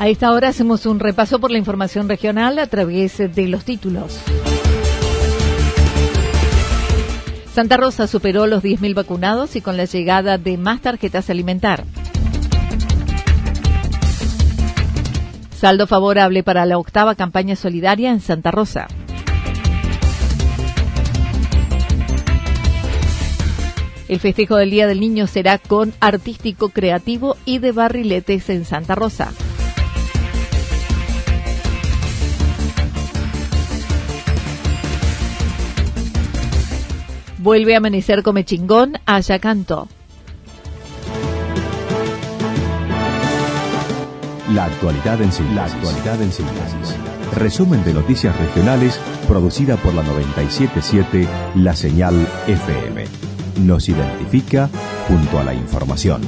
A esta hora hacemos un repaso por la información regional a través de los títulos. Santa Rosa superó los 10.000 vacunados y con la llegada de más tarjetas alimentar. Saldo favorable para la octava campaña solidaria en Santa Rosa. El festejo del Día del Niño será con artístico creativo y de barriletes en Santa Rosa. Vuelve a amanecer come chingón a Yacanto. La actualidad en síntesis. La actualidad en síntesis. Resumen de noticias regionales producida por la 977 La Señal FM. Nos identifica junto a la información.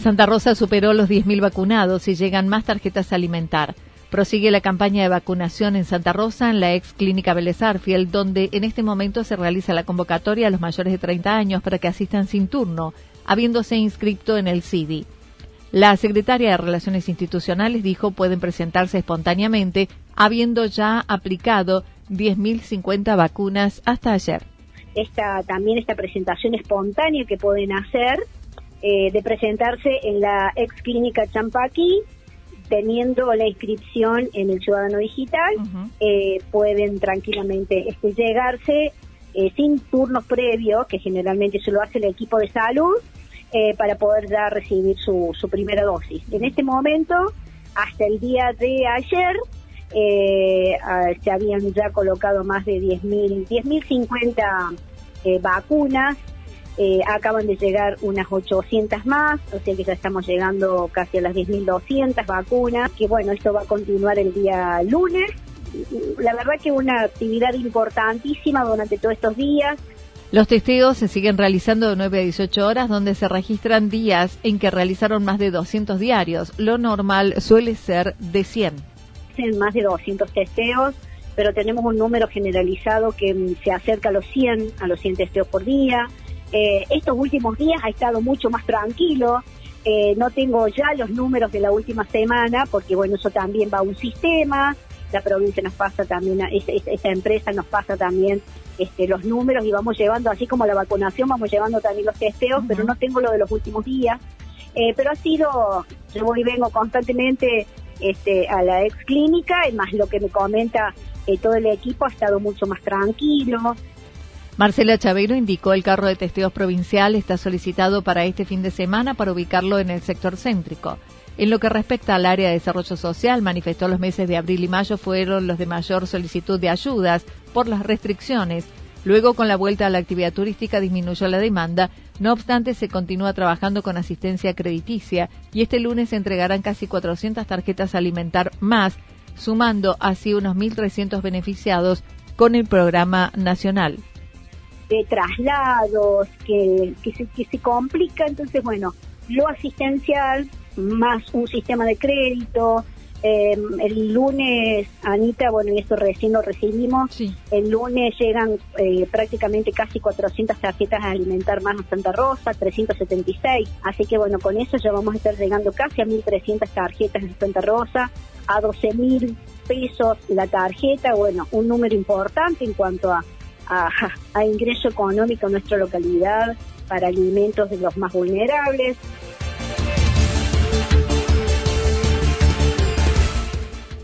Santa Rosa superó los 10.000 vacunados y llegan más tarjetas a alimentar. Prosigue la campaña de vacunación en Santa Rosa, en la ex clínica Vélez donde en este momento se realiza la convocatoria a los mayores de 30 años para que asistan sin turno, habiéndose inscrito en el CIDI. La secretaria de Relaciones Institucionales dijo pueden presentarse espontáneamente, habiendo ya aplicado 10.050 vacunas hasta ayer. Esta, también esta presentación espontánea que pueden hacer eh, de presentarse en la ex clínica Champaqui, teniendo la inscripción en el Ciudadano Digital, eh, pueden tranquilamente este, llegarse eh, sin turnos previos, que generalmente se lo hace el equipo de salud, para poder ya recibir su, su primera dosis. En este momento, hasta el día de ayer, se habían ya colocado más de 10.000, 10.050 vacunas eh, acaban de llegar unas 800 más, o sea que ya estamos llegando casi a las 10.200 vacunas, que bueno, esto va a continuar el día lunes. La verdad que una actividad importantísima durante todos estos días. Los testeos se siguen realizando de 9 a 18 horas, donde se registran días en que realizaron más de 200 diarios. Lo normal suele ser de 100. Más de 200 testeos, pero tenemos un número generalizado que se acerca a los 100, a los 100 testeos por día. Eh, estos últimos días ha estado mucho más tranquilo. Eh, no tengo ya los números de la última semana, porque bueno, eso también va a un sistema. La provincia nos pasa también, esta empresa nos pasa también este, los números y vamos llevando, así como la vacunación, vamos llevando también los testeos, pero no tengo lo de los últimos días. Eh, pero ha sido, yo voy y vengo constantemente este, a la ex clínica, y más lo que me comenta todo el equipo ha estado mucho más tranquilo. Marcela Chavero indicó el carro de testeos provincial está solicitado para este fin de semana para ubicarlo en el sector céntrico. En lo que respecta al área de desarrollo social, manifestó los meses de abril y mayo fueron los de mayor solicitud de ayudas por las restricciones. Luego, con la vuelta a la actividad turística, disminuyó la demanda. No obstante, se continúa trabajando con asistencia crediticia y este lunes se entregarán casi 400 tarjetas alimentar más, sumando así unos 1.300 beneficiados con el programa nacional de traslados que, que, se, que se complica. Entonces, bueno, lo asistencial más un sistema de crédito, Em, el lunes, Anita, bueno, y esto recién lo recibimos, el lunes llegan eh, prácticamente casi 400 tarjetas a alimentar más a Santa Rosa, 376, así que bueno, con eso ya vamos a estar llegando casi a 1.300 tarjetas en Santa Rosa, a 12.000 pesos la tarjeta, bueno, un número importante en cuanto a, a ingreso económico en nuestra localidad para alimentos de los más vulnerables.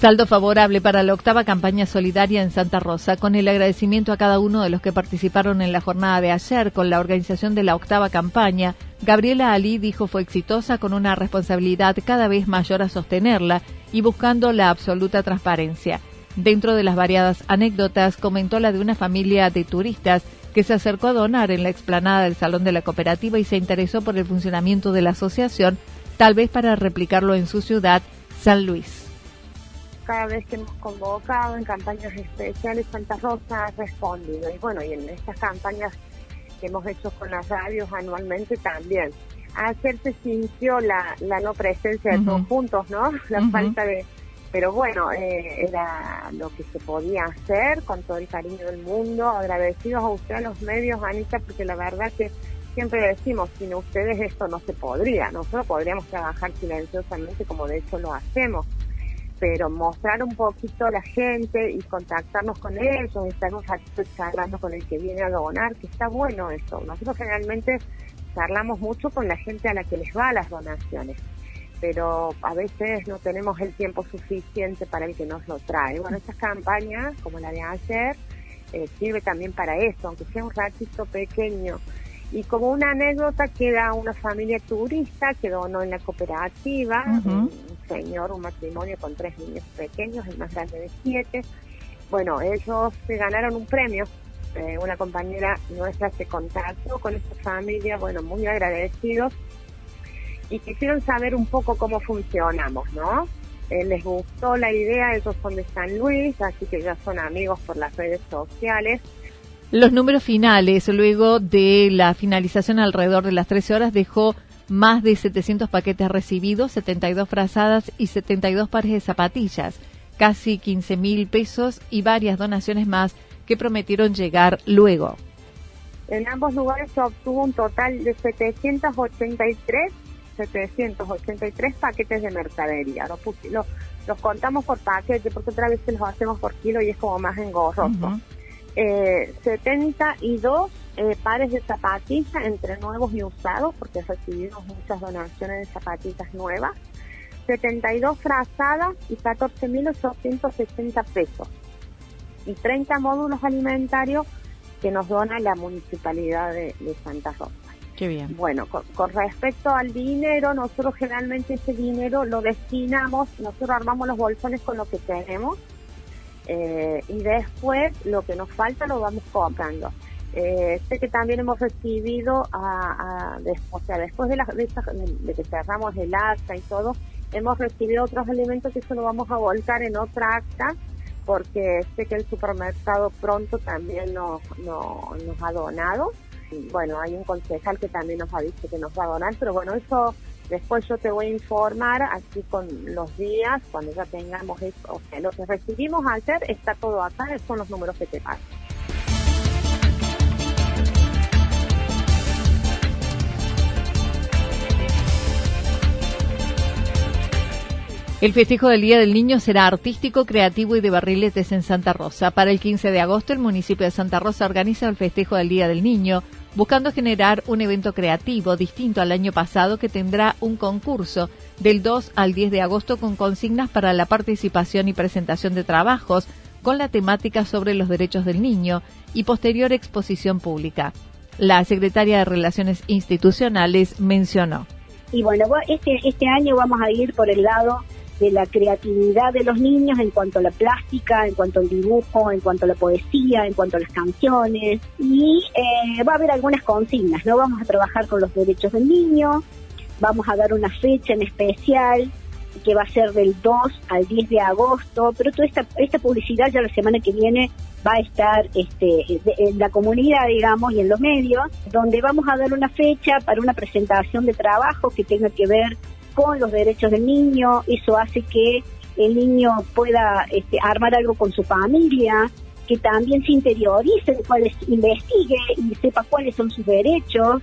Saldo favorable para la octava campaña solidaria en Santa Rosa, con el agradecimiento a cada uno de los que participaron en la jornada de ayer con la organización de la octava campaña. Gabriela Ali dijo fue exitosa con una responsabilidad cada vez mayor a sostenerla y buscando la absoluta transparencia. Dentro de las variadas anécdotas, comentó la de una familia de turistas que se acercó a donar en la explanada del Salón de la Cooperativa y se interesó por el funcionamiento de la asociación, tal vez para replicarlo en su ciudad, San Luis cada vez que hemos convocado en campañas especiales Santa Rosa ha respondido. Y bueno, y en estas campañas que hemos hecho con las radios anualmente también. Ayer se sintió la, la no presencia de todos juntos, ¿no? La falta de... Pero bueno, eh, era lo que se podía hacer con todo el cariño del mundo. Agradecidos a ustedes, a los medios, Anita, porque la verdad que siempre decimos, sin ustedes esto no se podría. Nosotros podríamos trabajar silenciosamente como de hecho lo hacemos pero mostrar un poquito a la gente y contactarnos con ellos, estar un charlando con el que viene a donar, que está bueno eso. Nosotros generalmente charlamos mucho con la gente a la que les va las donaciones, pero a veces no tenemos el tiempo suficiente para el que nos lo trae. Bueno, estas campañas, como la de ayer, eh, sirve también para eso, aunque sea un ratito pequeño. Y como una anécdota queda una familia turista que donó en la cooperativa, señor, un matrimonio con tres niños pequeños, el más grande de siete. Bueno, ellos se ganaron un premio. Eh, una compañera nuestra se contactó con esta familia, bueno, muy agradecidos y quisieron saber un poco cómo funcionamos, ¿no? Eh, les gustó la idea, ellos son de San Luis, así que ya son amigos por las redes sociales. Los números finales, luego de la finalización alrededor de las 13 horas, dejó más de 700 paquetes recibidos, 72 frazadas y 72 pares de zapatillas, casi 15 mil pesos y varias donaciones más que prometieron llegar luego. En ambos lugares se obtuvo un total de 783 783 paquetes de mercadería. Los, los, contamos por paquete porque otra vez los hacemos por kilo y es como más engorroso. eh, 72 eh, pares de zapatillas entre nuevos y usados, porque recibimos muchas donaciones de zapatillas nuevas, 72 frazadas y 14.860 pesos, y 30 módulos alimentarios que nos dona la Municipalidad de, Santa Rosa. Bueno, con, respecto al dinero, nosotros generalmente ese dinero lo destinamos, nosotros armamos los bolsones con lo que tenemos, eh, y después lo que nos falta lo vamos comprando. Eh, sé que también hemos recibido, a, o sea, después de, la, de, que cerramos el acta y todo, hemos recibido otros alimentos que eso lo vamos a volcar en otra acta porque sé que el supermercado pronto también nos, nos ha donado. Bueno, hay un concejal que también nos ha dicho que nos va a donar, pero bueno, eso después yo te voy a informar así con los días, cuando ya tengamos eso. O sea, lo que recibimos ayer está todo acá, son los números que te pasan. El festejo del Día del Niño será artístico, creativo y de barriletes en Santa Rosa. Para el 15 de agosto, el municipio de Santa Rosa organiza el festejo del Día del Niño, buscando generar un evento creativo distinto al año pasado que tendrá un concurso del 2 al 10 de agosto con consignas para la participación y presentación de trabajos con la temática sobre los derechos del niño y posterior exposición pública. La secretaria de Relaciones Institucionales mencionó. Y bueno, este, este año vamos a ir por el lado de la creatividad de los niños en cuanto a la plástica, en cuanto al dibujo, en cuanto a la poesía, en cuanto a las canciones. Y eh, va a haber algunas consignas, ¿no? Vamos a trabajar con los derechos del niño, vamos a dar una fecha en especial que va a ser del 2 al 10 de agosto, pero toda esta, publicidad ya la semana que viene va a estar este, en la comunidad, digamos, y en los medios, donde vamos a dar una fecha para una presentación de trabajo que tenga que ver con los derechos del niño, eso hace que el niño pueda este, armar algo con su familia, que también se interiorice investigue y sepa cuáles son sus derechos.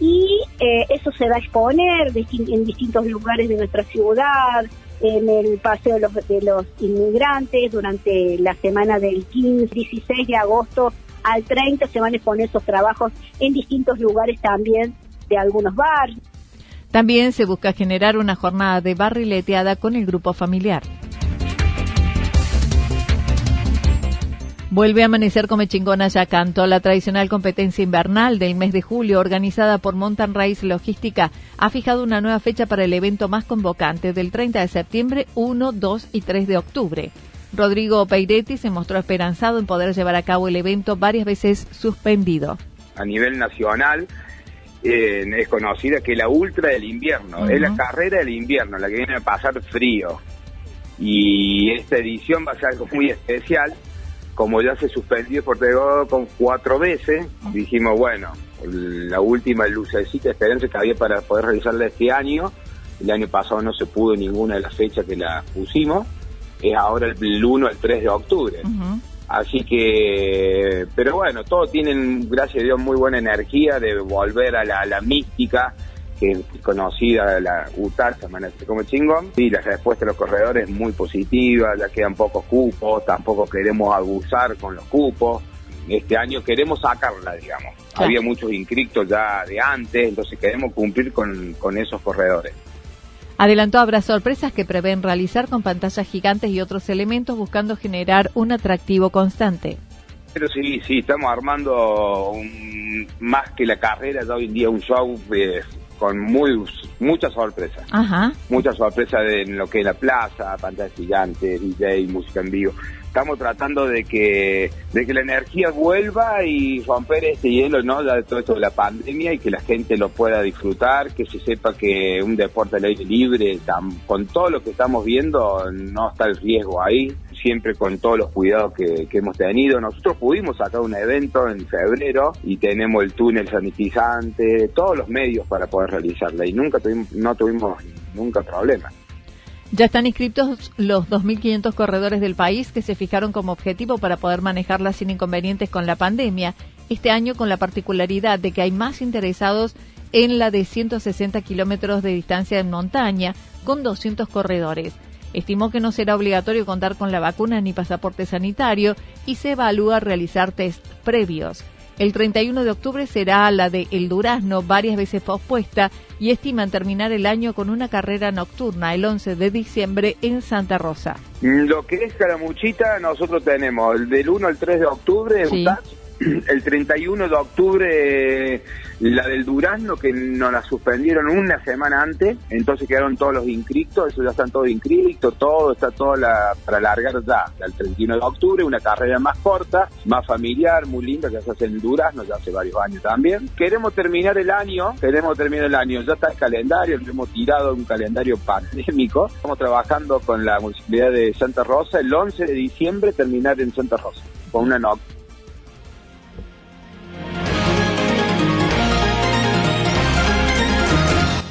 Y eh, eso se va a exponer en distintos lugares de nuestra ciudad, en el Paseo de los, de los Inmigrantes, durante la semana del 15, 16 de agosto al 30 se van a exponer esos trabajos en distintos lugares también de algunos barrios. También se busca generar una jornada de barrileteada con el grupo familiar. Vuelve a amanecer como chingona ya canto. La tradicional competencia invernal del mes de julio, organizada por Mountain Race Logística, ha fijado una nueva fecha para el evento más convocante del 30 de septiembre, 1, 2 y 3 de octubre. Rodrigo Peiretti se mostró esperanzado en poder llevar a cabo el evento varias veces suspendido. A nivel nacional, eh, es conocida que la ultra del invierno, es la carrera del invierno, la que viene a pasar frío. Y esta edición va a ser algo muy especial, como ya se suspendió por con cuatro veces, dijimos, bueno, la última lucecita de esperanza que había para poder realizarla este año, el año pasado no se pudo ninguna de las fechas que la pusimos, es ahora el 1 al 3 de octubre. Así que, pero bueno, todos tienen, gracias a Dios, muy buena energía de volver a la, mística que es conocida, la UTAR, se como chingón. Y la respuesta de los corredores es muy positiva, ya quedan pocos cupos, tampoco queremos abusar con los cupos. Este año queremos sacarla, digamos. Había muchos inscritos ya de antes, entonces queremos cumplir con, con esos corredores. Adelantó habrá sorpresas que prevén realizar con pantallas gigantes y otros elementos buscando generar un atractivo constante. Pero sí, sí, estamos armando más que la carrera de hoy en día un show eh, con muy muchas sorpresas. Ajá. Muchas sorpresas en lo que es la plaza, pantallas gigantes, DJ, música en vivo estamos tratando de que de que la energía vuelva y romper este hielo no de todo esto de la pandemia y que la gente lo pueda disfrutar que se sepa que un deporte al aire libre con todo lo que estamos viendo no está el riesgo ahí siempre con todos los cuidados que, hemos tenido nosotros pudimos sacar un evento en febrero y tenemos el túnel sanitizante todos los medios para poder realizarla y nunca tuvimos no tuvimos nunca problemas ya están inscritos los 2.500 corredores del país que se fijaron como objetivo para poder manejarla sin inconvenientes con la pandemia. Este año con la particularidad de que hay más interesados en la de 160 kilómetros de distancia en montaña, con 200 corredores. Estimó que no será obligatorio contar con la vacuna ni pasaporte sanitario y se evalúa realizar test previos. El 31 de octubre será la de El Durazno, varias veces pospuesta, y estiman terminar el año con una carrera nocturna el 11 de diciembre en Santa Rosa. Lo que es Caramuchita, nosotros tenemos el del 1 al 3 de octubre, el 31 de octubre la del Durazno que nos la suspendieron una semana antes, entonces quedaron todos los inscritos, eso ya están todos inscritos, todo está todo la, para alargar ya, el 31 de octubre, una carrera más corta, más familiar, muy linda que se hace en Durazno ya hace varios años también. Queremos terminar el año, queremos terminar el año, ya está el calendario, hemos tirado un calendario pandémico, estamos trabajando con la Municipalidad de Santa Rosa, el 11 de diciembre terminar en Santa Rosa, con una nocturna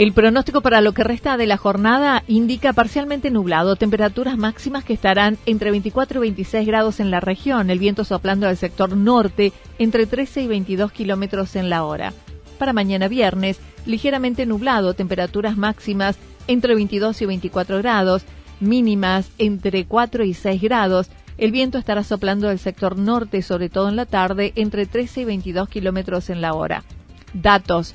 El pronóstico para lo que resta de la jornada indica parcialmente nublado, temperaturas máximas que estarán entre 24 y 26 grados en la región, el viento soplando al sector norte entre 13 y 22 kilómetros en la hora. Para mañana viernes, ligeramente nublado, temperaturas máximas entre 22 y 24 grados, mínimas entre 4 y 6 grados. El viento estará soplando al sector norte, sobre todo en la tarde, entre 13 y 22 kilómetros en la hora. Datos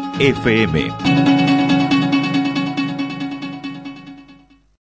FM.